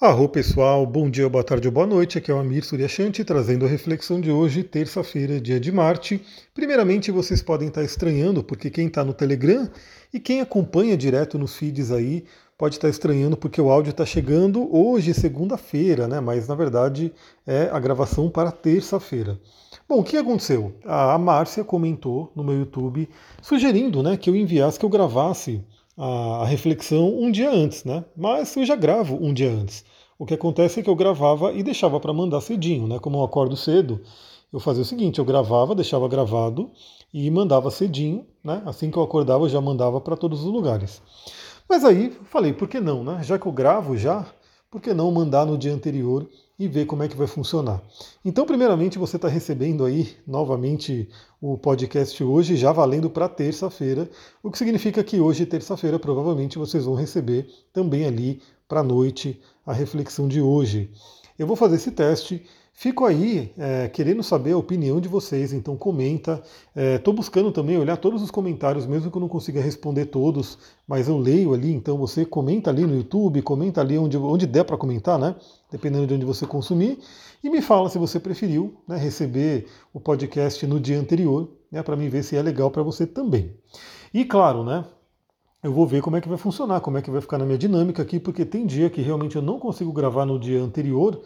Arro pessoal, bom dia, boa tarde ou boa noite. Aqui é o Amir Suryashanti trazendo a reflexão de hoje, terça-feira, dia de Marte. Primeiramente, vocês podem estar estranhando, porque quem está no Telegram e quem acompanha direto nos feeds aí pode estar estranhando porque o áudio está chegando hoje, segunda-feira, né? Mas na verdade é a gravação para terça-feira. Bom, o que aconteceu? A Márcia comentou no meu YouTube sugerindo né, que eu enviasse, que eu gravasse a reflexão um dia antes, né? Mas eu já gravo um dia antes. O que acontece é que eu gravava e deixava para mandar cedinho, né? Como eu acordo cedo, eu fazia o seguinte: eu gravava, deixava gravado e mandava cedinho, né? Assim que eu acordava, eu já mandava para todos os lugares. Mas aí falei, por que não, né? Já que eu gravo já, por que não mandar no dia anterior e ver como é que vai funcionar. Então, primeiramente, você está recebendo aí novamente o podcast hoje, já valendo para terça-feira, o que significa que hoje, terça-feira, provavelmente vocês vão receber também ali para a noite a reflexão de hoje. Eu vou fazer esse teste Fico aí é, querendo saber a opinião de vocês, então comenta. Estou é, buscando também olhar todos os comentários, mesmo que eu não consiga responder todos, mas eu leio ali, então você comenta ali no YouTube, comenta ali onde, onde der para comentar, né? Dependendo de onde você consumir, e me fala se você preferiu né, receber o podcast no dia anterior, né, para mim ver se é legal para você também. E claro, né? Eu vou ver como é que vai funcionar, como é que vai ficar na minha dinâmica aqui, porque tem dia que realmente eu não consigo gravar no dia anterior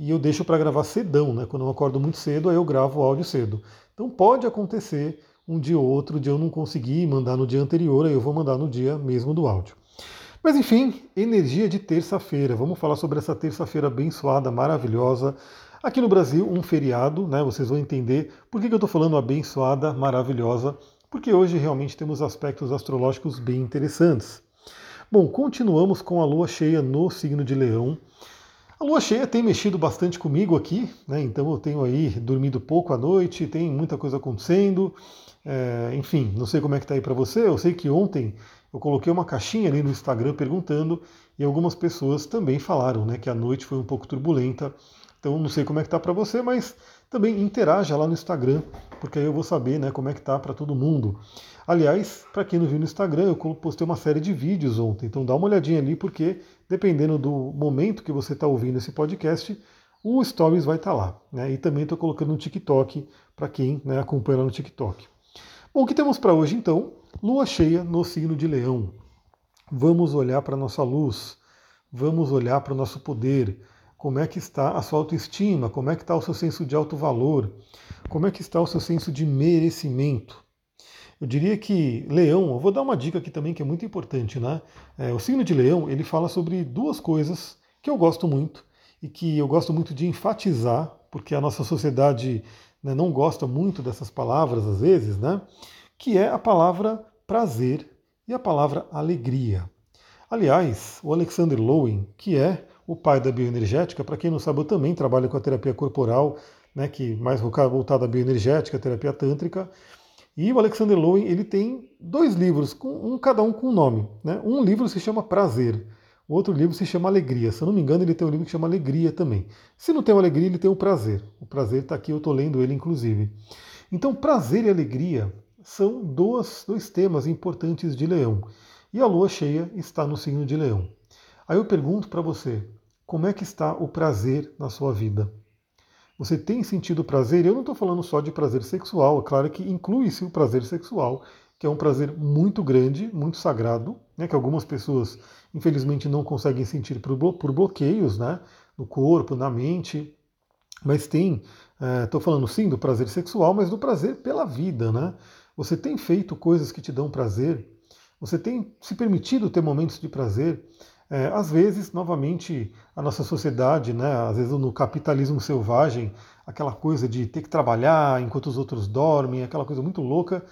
e eu deixo para gravar cedão, né? Quando eu acordo muito cedo, aí eu gravo o áudio cedo. Então pode acontecer um dia ou outro de eu não conseguir mandar no dia anterior, aí eu vou mandar no dia mesmo do áudio. Mas enfim, energia de terça-feira. Vamos falar sobre essa terça-feira abençoada, maravilhosa. Aqui no Brasil, um feriado, né? Vocês vão entender por que, eu estou falando abençoada, maravilhosa, porque hoje realmente temos aspectos astrológicos bem interessantes. Bom, continuamos com a lua cheia no signo de Leão. A lua cheia tem mexido bastante comigo aqui, né? então eu tenho aí dormido pouco à noite, tem muita coisa acontecendo. É, enfim, não sei como é que está aí para você. Eu sei que ontem eu coloquei uma caixinha ali no Instagram perguntando e algumas pessoas também falaram né, que a noite foi um pouco turbulenta. Então não sei como é que está para você, mas também interaja lá no Instagram, porque aí eu vou saber né, como é que está para todo mundo. Aliás, para quem não viu no Instagram, eu postei uma série de vídeos ontem, então dá uma olhadinha ali, porque dependendo do momento que você está ouvindo esse podcast, o Stories vai estar tá lá. Né? E também estou colocando no TikTok para quem né, acompanha lá no TikTok. Bom, o que temos para hoje então? Lua cheia no signo de Leão. Vamos olhar para a nossa luz, vamos olhar para o nosso poder, como é que está a sua autoestima, como é que está o seu senso de alto valor, como é que está o seu senso de merecimento. Eu diria que Leão, eu vou dar uma dica aqui também que é muito importante, né? É, o signo de Leão ele fala sobre duas coisas que eu gosto muito e que eu gosto muito de enfatizar, porque a nossa sociedade né, não gosta muito dessas palavras às vezes, né? Que é a palavra prazer e a palavra alegria. Aliás, o Alexander Lowen, que é o pai da bioenergética, para quem não sabe, eu também trabalho com a terapia corporal, né, que mais voltada à bioenergética, terapia tântrica. E o Alexander Lowen ele tem dois livros, um cada um com um nome. Né? Um livro se chama Prazer, o outro livro se chama Alegria. Se eu não me engano, ele tem um livro que chama Alegria também. Se não tem Alegria, ele tem o Prazer. O Prazer está aqui, eu estou lendo ele inclusive. Então, prazer e alegria são dois, dois temas importantes de Leão. E a lua cheia está no signo de Leão. Aí eu pergunto para você, como é que está o prazer na sua vida? Você tem sentido prazer? Eu não estou falando só de prazer sexual, é claro que inclui-se o prazer sexual, que é um prazer muito grande, muito sagrado, né, que algumas pessoas, infelizmente, não conseguem sentir por, bloqueios né, no corpo, na mente. Mas tem, estou é, falando sim do prazer sexual, mas do prazer pela vida. Né? Você tem feito coisas que te dão prazer? Você tem se permitido ter momentos de prazer? É, às vezes, novamente, a nossa sociedade, né, às vezes no capitalismo selvagem, aquela coisa de ter que trabalhar enquanto os outros dormem, aquela coisa muito louca.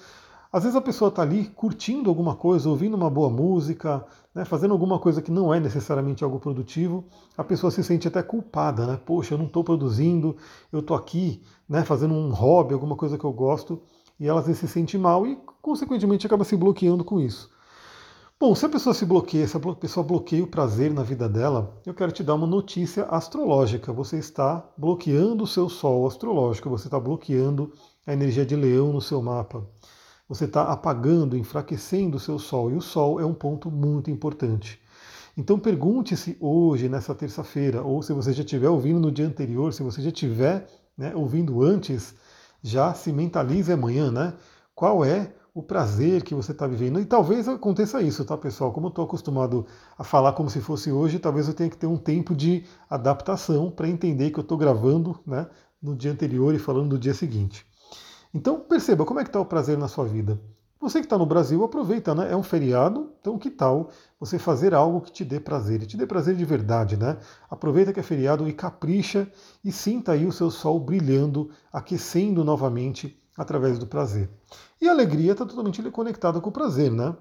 Às vezes a pessoa está ali curtindo alguma coisa, ouvindo uma boa música, né, fazendo alguma coisa que não é necessariamente algo produtivo, a pessoa se sente até culpada, né? Poxa, eu não estou produzindo, eu estou aqui né, fazendo um hobby, alguma coisa que eu gosto, e ela às vezes se sente mal e, consequentemente, acaba se bloqueando com isso. Bom, se a pessoa se bloqueia, se a pessoa bloqueia o prazer na vida dela, eu quero te dar uma notícia astrológica. Você está bloqueando o seu sol astrológico, você está bloqueando a energia de leão no seu mapa. Você está apagando, enfraquecendo o seu sol, e o sol é um ponto muito importante. Então pergunte-se hoje, nessa terça-feira, ou se você já estiver ouvindo no dia anterior, se você já estiver né, ouvindo antes, já se mentalize amanhã, né? Qual é o prazer que você está vivendo. E talvez aconteça isso, tá, pessoal? Como eu estou acostumado a falar como se fosse hoje, talvez eu tenha que ter um tempo de adaptação para entender que eu estou gravando né, no dia anterior e falando do dia seguinte. Então perceba como é que está o prazer na sua vida. Você que está no Brasil, aproveita, né? É um feriado, então que tal você fazer algo que te dê prazer, te dê prazer de verdade, né? Aproveita que é feriado e capricha e sinta aí o seu sol brilhando, aquecendo novamente através do prazer. E a alegria está totalmente conectada com o prazer, né?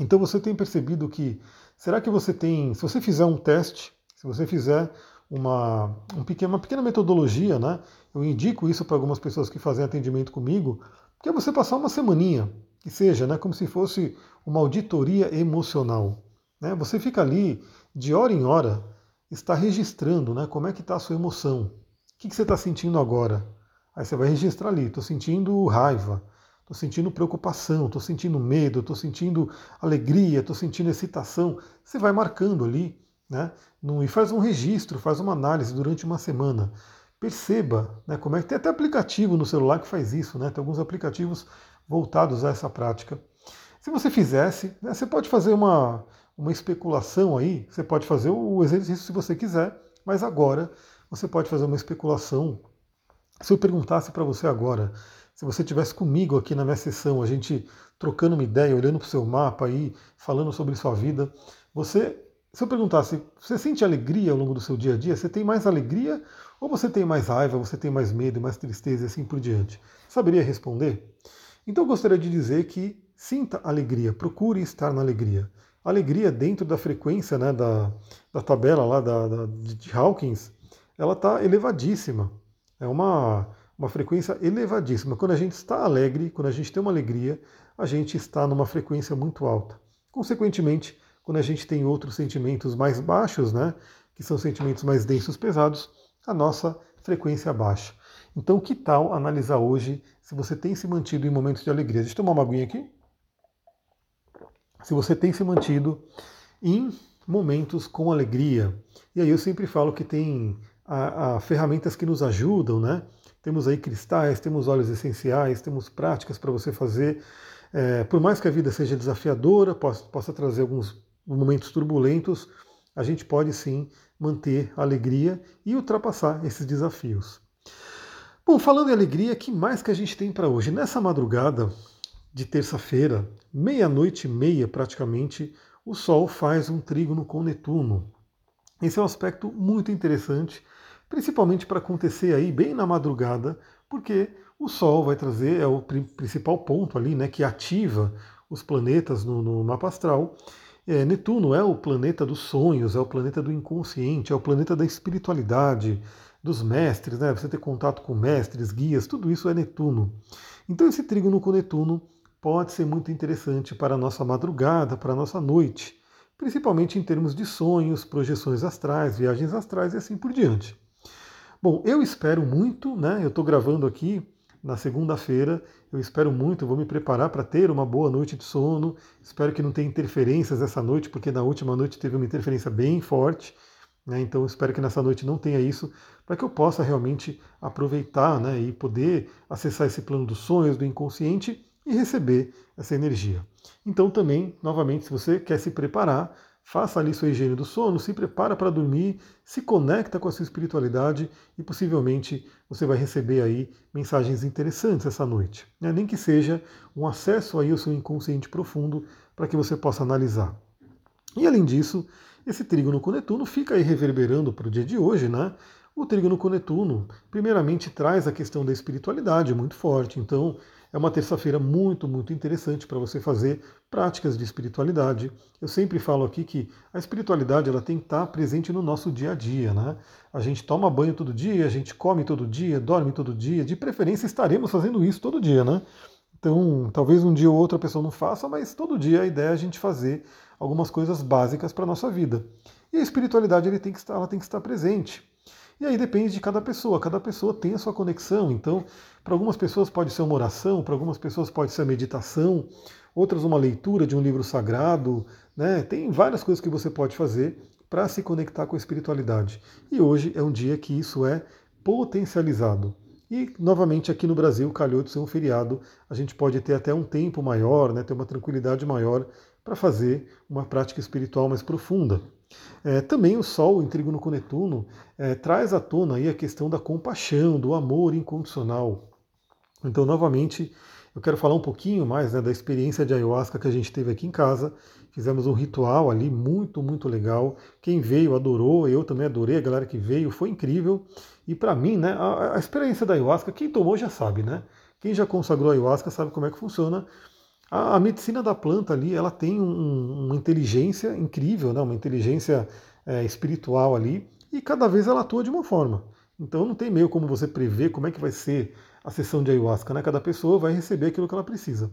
Então você tem percebido que, será que você tem, se você fizer um teste, se você fizer uma, um pequeno, uma pequena metodologia, né? Eu indico isso para algumas pessoas que fazem atendimento comigo, que é você passar uma semaninha, que seja, né, como se fosse uma auditoria emocional. Né? Você fica ali, de hora em hora, está registrando né, como é que está a sua emoção. O que, que você está sentindo agora? Aí você vai registrar ali, estou sentindo raiva, estou sentindo preocupação, estou sentindo medo, estou sentindo alegria, estou sentindo excitação. Você vai marcando ali, né? E faz um registro, faz uma análise durante uma semana. Perceba, né? Como é que tem até aplicativo no celular que faz isso, né? Tem alguns aplicativos voltados a essa prática. Se você fizesse, né, você pode fazer uma, uma especulação aí, você pode fazer o exercício se você quiser, mas agora você pode fazer uma especulação. Se eu perguntasse para você agora, se você tivesse comigo aqui na minha sessão, a gente trocando uma ideia, olhando para o seu mapa aí, falando sobre sua vida, você, se eu perguntasse, você sente alegria ao longo do seu dia a dia? Você tem mais alegria ou você tem mais raiva, você tem mais medo, mais tristeza e assim por diante? Saberia responder? Então eu gostaria de dizer que sinta alegria, procure estar na alegria. alegria dentro da frequência né, da, da tabela lá da, da de Hawkins, ela está elevadíssima. É uma uma frequência elevadíssima. Quando a gente está alegre, quando a gente tem uma alegria, a gente está numa frequência muito alta. Consequentemente, quando a gente tem outros sentimentos mais baixos, né, que são sentimentos mais densos, pesados, a nossa frequência baixa. Então, que tal analisar hoje se você tem se mantido em momentos de alegria? Deixa eu tomar uma aguinha aqui. Se você tem se mantido em momentos com alegria. E aí eu sempre falo que tem a, a ferramentas que nos ajudam, né? Temos aí cristais, temos óleos essenciais, temos práticas para você fazer. É, por mais que a vida seja desafiadora, possa, possa trazer alguns momentos turbulentos, a gente pode sim manter a alegria e ultrapassar esses desafios. Bom, falando em alegria, que mais que a gente tem para hoje? Nessa madrugada de terça-feira, meia-noite e meia praticamente, o Sol faz um trígono com Netuno. Esse é um aspecto muito interessante principalmente para acontecer aí bem na madrugada, porque o Sol vai trazer, é o principal ponto ali, né, que ativa os planetas no, no mapa astral. É, Netuno é o planeta dos sonhos, é o planeta do inconsciente, é o planeta da espiritualidade, dos mestres, né? Você ter contato com mestres, guias, tudo isso é Netuno. Então esse trígono com Netuno pode ser muito interessante para a nossa madrugada, para a nossa noite, principalmente em termos de sonhos, projeções astrais, viagens astrais e assim por diante. Bom, eu espero muito, né? Eu estou gravando aqui na segunda-feira. Eu espero muito, vou me preparar para ter uma boa noite de sono. Espero que não tenha interferências essa noite, porque na última noite teve uma interferência bem forte. Né? Então espero que nessa noite não tenha isso, para que eu possa realmente aproveitar né? e poder acessar esse plano dos sonhos, do inconsciente e receber essa energia. Então também, novamente, se você quer se preparar, faça ali sua higiene do sono, se prepara para dormir, se conecta com a sua espiritualidade e possivelmente você vai receber aí mensagens interessantes essa noite. Né? Nem que seja um acesso aí ao seu inconsciente profundo para que você possa analisar. E além disso, esse trígono com Netuno fica aí reverberando para o dia de hoje, né? O trígono com Netuno, primeiramente, traz a questão da espiritualidade muito forte. Então, é uma terça-feira muito, muito interessante para você fazer práticas de espiritualidade. Eu sempre falo aqui que a espiritualidade ela tem que estar presente no nosso dia a dia, né? A gente toma banho todo dia, a gente come todo dia, dorme todo dia, de preferência estaremos fazendo isso todo dia, né? Então, talvez um dia ou outra a pessoa não faça, mas todo dia a ideia é a gente fazer algumas coisas básicas para a nossa vida. E a espiritualidade ele tem que estar, ela tem que estar presente. E aí depende de cada pessoa, cada pessoa tem a sua conexão. Então, para algumas pessoas pode ser uma oração, para algumas pessoas pode ser a meditação, outras uma leitura de um livro sagrado, né? Tem várias coisas que você pode fazer para se conectar com a espiritualidade. E hoje é um dia que isso é potencializado. E, novamente, aqui no Brasil, calhou de ser um feriado, a gente pode ter até um tempo maior, né, ter uma tranquilidade maior para fazer uma prática espiritual mais profunda. É, também o Sol em trígono com Netuno é, traz à tona aí a questão da compaixão, do amor incondicional. Então, novamente, eu quero falar um pouquinho mais né, da experiência de ayahuasca que a gente teve aqui em casa. Fizemos um ritual ali muito, muito legal. Quem veio adorou, eu também adorei, a galera que veio, foi incrível. E para mim, né, a, a, experiência da ayahuasca, quem tomou já sabe, né? Quem já consagrou a ayahuasca sabe como é que funciona. A, a medicina da planta ali, ela tem um, uma inteligência incrível, né? uma inteligência é, espiritual ali, e cada vez ela atua de uma forma. Então não tem meio como você prever como é que vai ser a sessão de ayahuasca, né? Cada pessoa vai receber aquilo que ela precisa.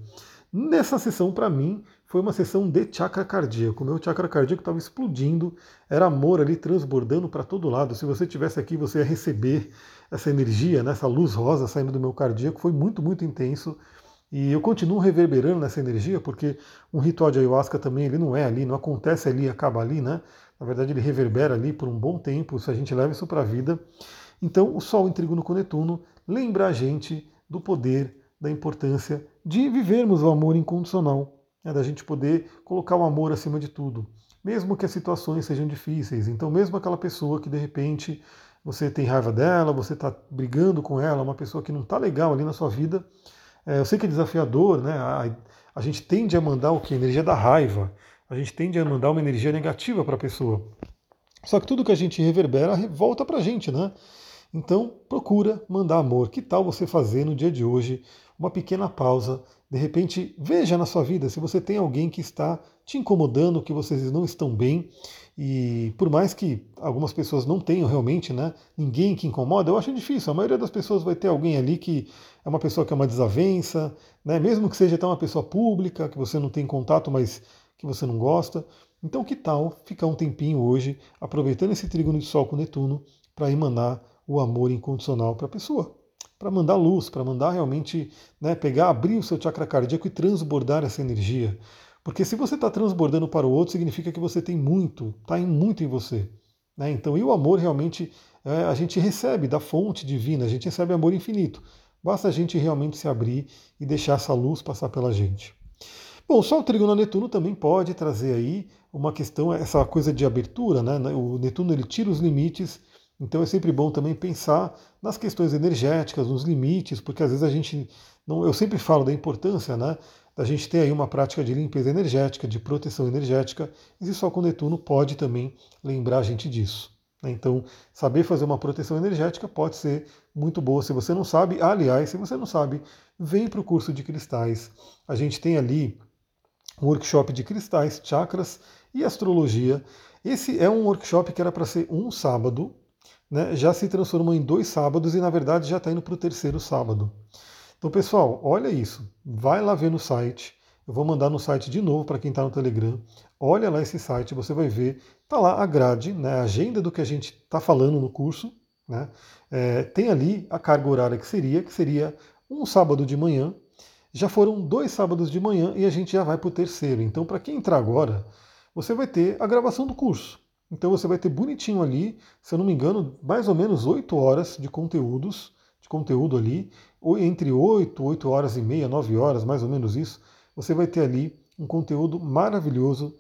Nessa sessão, para mim, foi uma sessão de chakra cardíaco. Meu chakra cardíaco estava explodindo, era amor ali transbordando para todo lado. Se você tivesse aqui, você ia receber essa energia, né, essa luz rosa saindo do meu cardíaco. Foi muito, muito intenso. E eu continuo reverberando nessa energia, porque um ritual de ayahuasca também ele não é ali, não acontece ali acaba ali, né? Na verdade, ele reverbera ali por um bom tempo, se a gente leva isso para a vida. Então, o Sol em Trígono com Netuno lembra a gente do poder, da importância de vivermos o amor incondicional é da gente poder colocar o amor acima de tudo, mesmo que as situações sejam difíceis. Então, mesmo aquela pessoa que de repente você tem raiva dela, você está brigando com ela, uma pessoa que não está legal ali na sua vida, eu sei que é desafiador, né? A, a gente tende a mandar o que? Energia da raiva. A gente tende a mandar uma energia negativa para a pessoa. Só que tudo que a gente reverbera volta para a gente, né? Então, procura mandar amor. Que tal você fazer no dia de hoje uma pequena pausa de repente, veja na sua vida se você tem alguém que está te incomodando, que vocês não estão bem. E por mais que algumas pessoas não tenham realmente, né, ninguém que incomoda, eu acho difícil. A maioria das pessoas vai ter alguém ali que é uma pessoa que é uma desavença, né, mesmo que seja até uma pessoa pública, que você não tem contato, mas que você não gosta. Então, que tal ficar um tempinho hoje, aproveitando esse trígono de Sol com Netuno, para emanar o amor incondicional para a pessoa? para mandar luz, para mandar realmente né, pegar, abrir o seu chakra cardíaco e transbordar essa energia. Porque se você está transbordando para o outro, significa que você tem muito, está muito em você. Né? Então, e o amor realmente é, a gente recebe da fonte divina, a gente recebe amor infinito. Basta a gente realmente se abrir e deixar essa luz passar pela gente. Bom, só o Trígono Netuno também pode trazer aí uma questão, essa coisa de abertura, né? O Netuno ele tira os limites então é sempre bom também pensar nas questões energéticas, nos limites, porque às vezes a gente não, eu sempre falo da importância, né, da gente ter aí uma prática de limpeza energética, de proteção energética, e Sol com Netuno pode também lembrar a gente disso. Né? Então, saber fazer uma proteção energética pode ser muito boa. Se você não sabe, aliás, se você não sabe, vem para o curso de cristais. A gente tem ali um workshop de cristais, chakras e astrologia. Esse é um workshop que era para ser um sábado, né, já se transformou em dois sábados e na verdade já está indo para o terceiro sábado. Então, pessoal, olha isso. Vai lá ver no site. Eu vou mandar no site de novo para quem está no Telegram. Olha lá esse site, você vai ver. Está lá a grade, né, a agenda do que a gente está falando no curso. Né? É, tem ali a carga horária que seria, que seria um sábado de manhã. Já foram dois sábados de manhã e a gente já vai para o terceiro. Então, para quem entrar agora, você vai ter a gravação do curso. Então você vai ter bonitinho ali, se eu não me engano, mais ou menos 8 horas de conteúdos, de conteúdo ali, ou entre 8, 8 horas e meia, 9 horas, mais ou menos isso, você vai ter ali um conteúdo maravilhoso,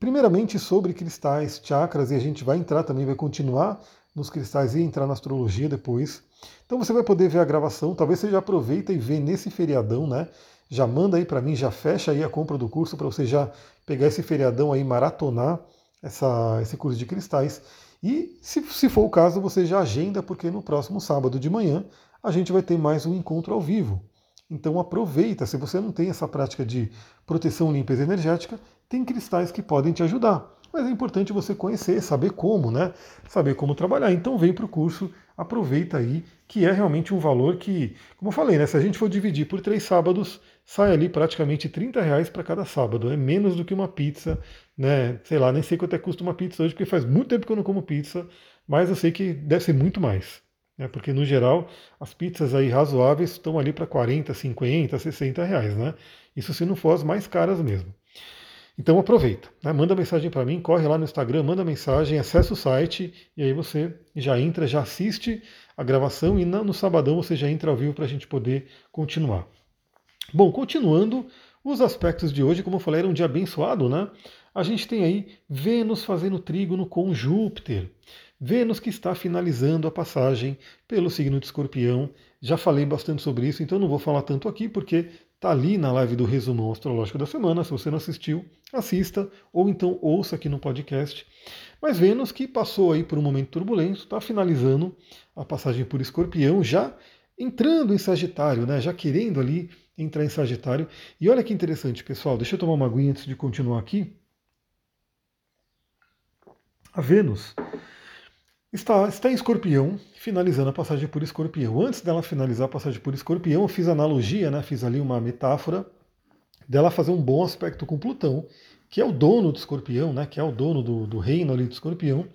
primeiramente sobre cristais, chakras, e a gente vai entrar também, vai continuar nos cristais e entrar na astrologia depois. Então você vai poder ver a gravação, talvez você já aproveita e vê nesse feriadão, né? Já manda aí para mim, já fecha aí a compra do curso para você já pegar esse feriadão aí, maratonar essa, esse curso de cristais. E, se, se for o caso, você já agenda, porque no próximo sábado de manhã a gente vai ter mais um encontro ao vivo. Então aproveita, se você não tem essa prática de proteção limpeza energética, tem cristais que podem te ajudar. Mas é importante você conhecer, saber como, né? Saber como trabalhar. Então vem para o curso, aproveita aí, que é realmente um valor que, como eu falei, né? Se a gente for dividir por três sábados, sai ali praticamente 30 reais para cada sábado. É menos do que uma pizza, né? Sei lá, nem sei quanto é custa uma pizza hoje, porque faz muito tempo que eu não como pizza. mas eu sei que deve ser muito mais. Né? Porque no geral as pizzas aí razoáveis estão ali para 40, 50, 60 reais, né? Isso se não for as mais caras mesmo. Então aproveita, né? manda mensagem para mim, corre lá no Instagram, manda mensagem, acessa o site e aí você já entra, já assiste a gravação e no sabadão você já entra ao vivo para a gente poder continuar. Bom, continuando, os aspectos de hoje, como eu falei, era um dia abençoado, né? A gente tem aí Vênus fazendo trígono com Júpiter. Vênus que está finalizando a passagem pelo signo de Escorpião. Já falei bastante sobre isso, então não vou falar tanto aqui, porque está ali na live do resumão astrológico da semana. Se você não assistiu, assista, ou então ouça aqui no podcast. Mas Vênus, que passou aí por um momento turbulento, está finalizando a passagem por Escorpião, já entrando em Sagitário, né? já querendo ali entrar em Sagitário. E olha que interessante, pessoal, deixa eu tomar uma aguinha antes de continuar aqui. A Vênus Está, está em escorpião, finalizando a passagem por escorpião. Antes dela finalizar a passagem por escorpião, eu fiz analogia, né, fiz ali uma metáfora dela fazer um bom aspecto com Plutão, que é o dono do escorpião, né, que é o dono do, do reino ali do escorpião,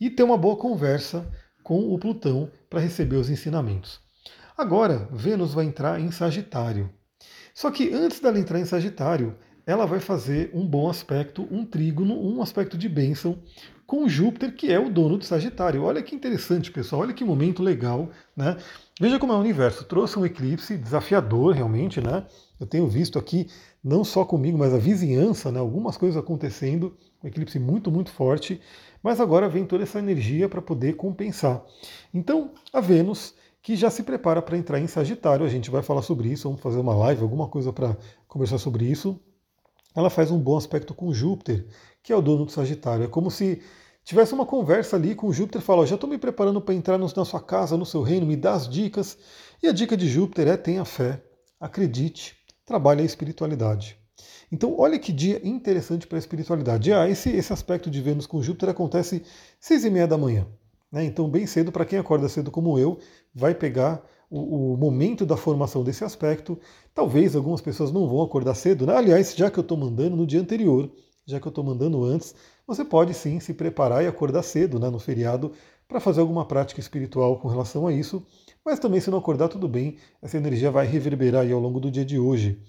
e ter uma boa conversa com o Plutão para receber os ensinamentos. Agora, Vênus vai entrar em Sagitário. Só que antes dela entrar em Sagitário, ela vai fazer um bom aspecto, um trígono, um aspecto de bênção com Júpiter, que é o dono do Sagitário. Olha que interessante, pessoal, olha que momento legal, né? Veja como é o universo, trouxe um eclipse desafiador realmente, né? Eu tenho visto aqui, não só comigo, mas a vizinhança, né? Algumas coisas acontecendo, um eclipse muito, muito forte, mas agora vem toda essa energia para poder compensar. Então, a Vênus, que já se prepara para entrar em Sagitário, a gente vai falar sobre isso, vamos fazer uma live, alguma coisa para conversar sobre isso. Ela faz um bom aspecto com Júpiter, que é o dono do Sagitário. É como se tivesse uma conversa ali com Júpiter e falou: já estou me preparando para entrar na sua casa, no seu reino, me dá as dicas. E a dica de Júpiter é: tenha fé, acredite, trabalhe a espiritualidade. Então, olha que dia interessante para a espiritualidade. Ah, esse, esse aspecto de Vênus com Júpiter acontece seis e meia da manhã. Né? Então, bem cedo, para quem acorda cedo como eu, vai pegar o, o, momento da formação desse aspecto. Talvez algumas pessoas não vão acordar cedo. Né? Aliás, já que eu estou mandando no dia anterior, já que eu estou mandando antes, você pode sim se preparar e acordar cedo né, no feriado para fazer alguma prática espiritual com relação a isso. Mas também, se não acordar, tudo bem, essa energia vai reverberar ao longo do dia de hoje.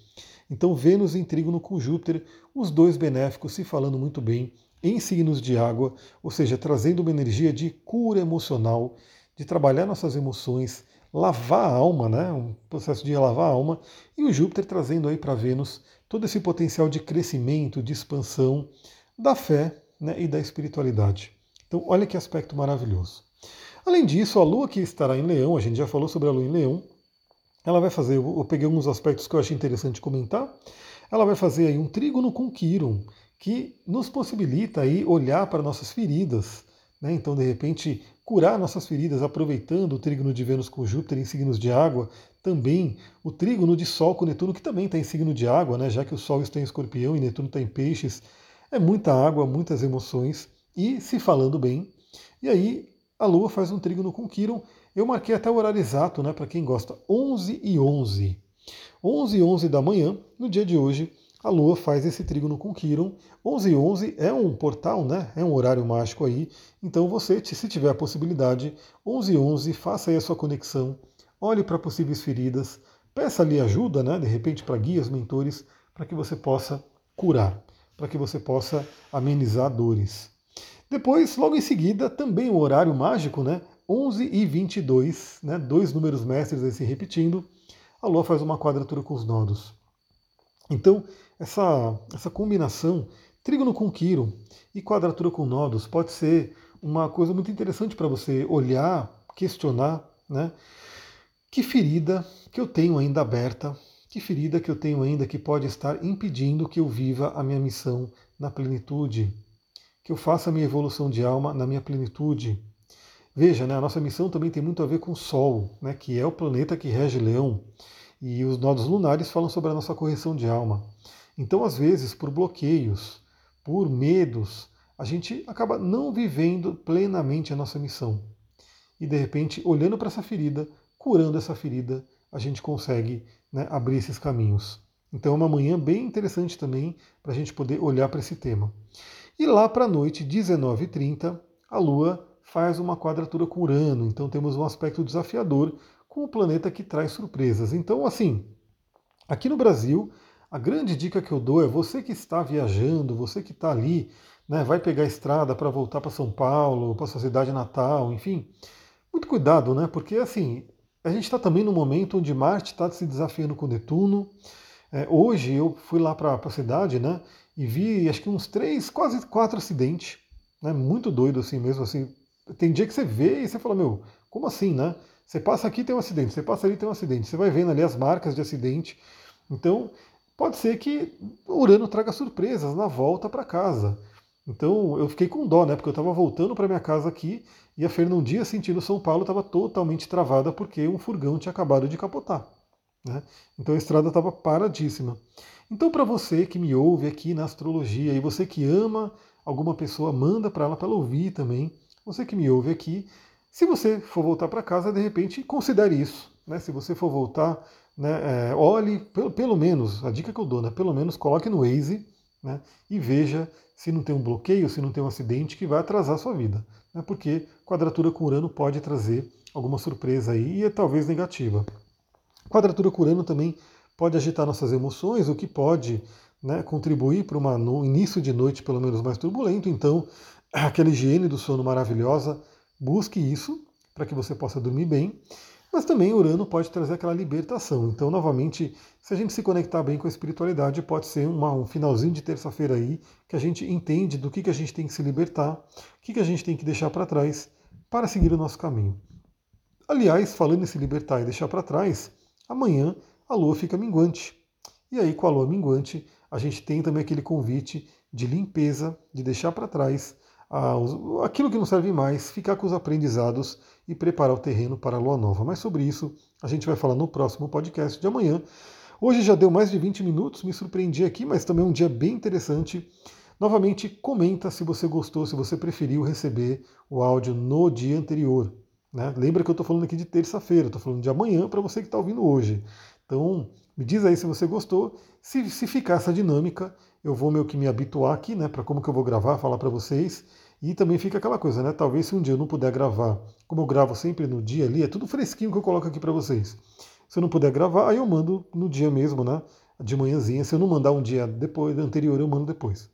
Então, Vênus em trígono com Júpiter, os dois benéficos se falando muito bem em signos de água, ou seja, trazendo uma energia de cura emocional, de trabalhar nossas emoções, lavar a alma, né? um processo de lavar a alma, e o Júpiter trazendo aí para Vênus todo esse potencial de crescimento, de expansão da fé né, e da espiritualidade. Então, olha que aspecto maravilhoso. Além disso, a Lua que estará em Leão, a gente já falou sobre a Lua em Leão, ela vai fazer, eu peguei alguns aspectos que eu achei interessante comentar, ela vai fazer aí um trígono com Quiron, que nos possibilita aí olhar para nossas feridas, né? então de repente curar nossas feridas aproveitando o trígono de Vênus com Júpiter em signos de água, também o trígono de Sol com Netuno, que também está em signo de água, né? já que o Sol está em escorpião e Netuno está em peixes, é muita água, muitas emoções e se falando bem. E aí a Lua faz um trígono com Quiron. Eu marquei até o horário exato, né, para quem gosta, 11 e 11. 11 e 11 da manhã, no dia de hoje, a Lua faz esse trígono com Quiron. 11 e 11 é um portal, né? É um horário mágico aí. Então você, se tiver a possibilidade, 11 e 11, faça aí a sua conexão, olhe para possíveis feridas, peça ali ajuda, né? De repente para guias, mentores, para que você possa curar para que você possa amenizar dores. Depois, logo em seguida, também o horário mágico, né? 11 e 22, né? dois números mestres aí se repetindo, a Lua faz uma quadratura com os nodos. Então, essa, essa combinação, trígono com Quirón e quadratura com nodos, pode ser uma coisa muito interessante para você olhar, questionar, né? Que ferida que eu tenho ainda aberta que ferida que eu tenho ainda que pode estar impedindo que eu viva a minha missão na plenitude? Que eu faça a minha evolução de alma na minha plenitude? Veja, né, a nossa missão também tem muito a ver com o Sol, né, que é o planeta que rege Leão. E os nodos lunares falam sobre a nossa correção de alma. Então, às vezes, por bloqueios, por medos, a gente acaba não vivendo plenamente a nossa missão. E de repente, olhando para essa ferida, curando essa ferida, a gente consegue né, abrir esses caminhos. Então é uma manhã bem interessante também para a gente poder olhar para esse tema. E lá para a noite, 19h30, a Lua faz uma quadratura com Urano. Então temos um aspecto desafiador com o planeta que traz surpresas. Então, assim, aqui no Brasil, a grande dica que eu dou é você que está viajando, você que está ali, né, vai pegar a estrada para voltar para São Paulo, para sua cidade natal, enfim, muito cuidado, né? Porque assim, a gente está também no momento onde Marte está se desafiando com Netuno. É, hoje eu fui lá para a cidade, né? E vi acho que uns três, quase quatro acidentes, né? Muito doido assim mesmo, assim. Tem dia que você vê e você fala, meu, como assim, né? Você passa aqui tem um acidente, você passa ali tem um acidente, você vai vendo ali as marcas de acidente. Então, pode ser que Urano traga surpresas na volta para casa. Então, eu fiquei com dó, né? Porque eu estava voltando para minha casa aqui e a Fernandinha, sentindo São Paulo, estava totalmente travada porque um furgão tinha acabado de capotar. Né? Então a estrada estava paradíssima. Então, para você que me ouve aqui na astrologia e você que ama alguma pessoa, manda para ela para ela ouvir também. Você que me ouve aqui, se você for voltar para casa, de repente, considere isso. Né? Se você for voltar, né, é, olhe, pelo, pelo menos, a dica que eu dou, né, pelo menos coloque no Waze né, e veja se não tem um bloqueio, se não tem um acidente que vai atrasar a sua vida. Né, porque quadratura com Urano pode trazer alguma surpresa aí e é talvez negativa. Quadratura com Urano também pode agitar nossas emoções, o que pode né, contribuir para um início de noite pelo menos mais turbulento. Então, aquela higiene do sono maravilhosa Busque isso para que você possa dormir bem. Mas também Urano pode trazer aquela libertação. Então, novamente, se a gente se conectar bem com a espiritualidade, pode ser uma, um finalzinho de terça-feira aí que a gente entende do que, que a gente tem que se libertar, o que, que a gente tem que deixar para trás para seguir o nosso caminho. Aliás, falando em se libertar e deixar para trás, amanhã a Lua fica minguante. E aí, com a Lua minguante, a gente tem também aquele convite de limpeza, de deixar para trás aquilo que não serve mais, ficar com os aprendizados e preparar o terreno para a lua nova. Mas sobre isso a gente vai falar no próximo podcast de amanhã. Hoje já deu mais de 20 minutos, me surpreendi aqui, mas também é um dia bem interessante. Novamente, comenta se você gostou, se você preferiu receber o áudio no dia anterior. Né? Lembra que eu estou falando aqui de terça-feira, estou falando de amanhã para você que está ouvindo hoje. Então, me diz aí se você gostou. Se, se ficar essa dinâmica, eu vou meio que me habituar aqui, né, para como que eu vou gravar, falar para vocês. E também fica aquela coisa, né? Talvez se um dia eu não puder gravar, como eu gravo sempre no dia ali, é tudo fresquinho que eu coloco aqui para vocês. Se eu não puder gravar, aí eu mando no dia mesmo, né? De manhãzinha. Se eu não mandar um dia depois, anterior, eu mando depois.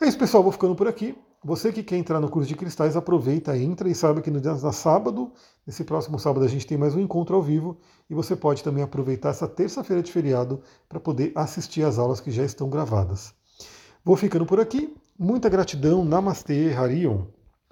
É isso, pessoal. Vou ficando por aqui. Você que quer entrar no curso de cristais, aproveita, entra e sabe que no na sábado, nesse próximo sábado, a gente tem mais um encontro ao vivo e você pode também aproveitar essa terça-feira de feriado para poder assistir às aulas que já estão gravadas. Vou ficando por aqui. Muita gratidão. Namastê, Harion.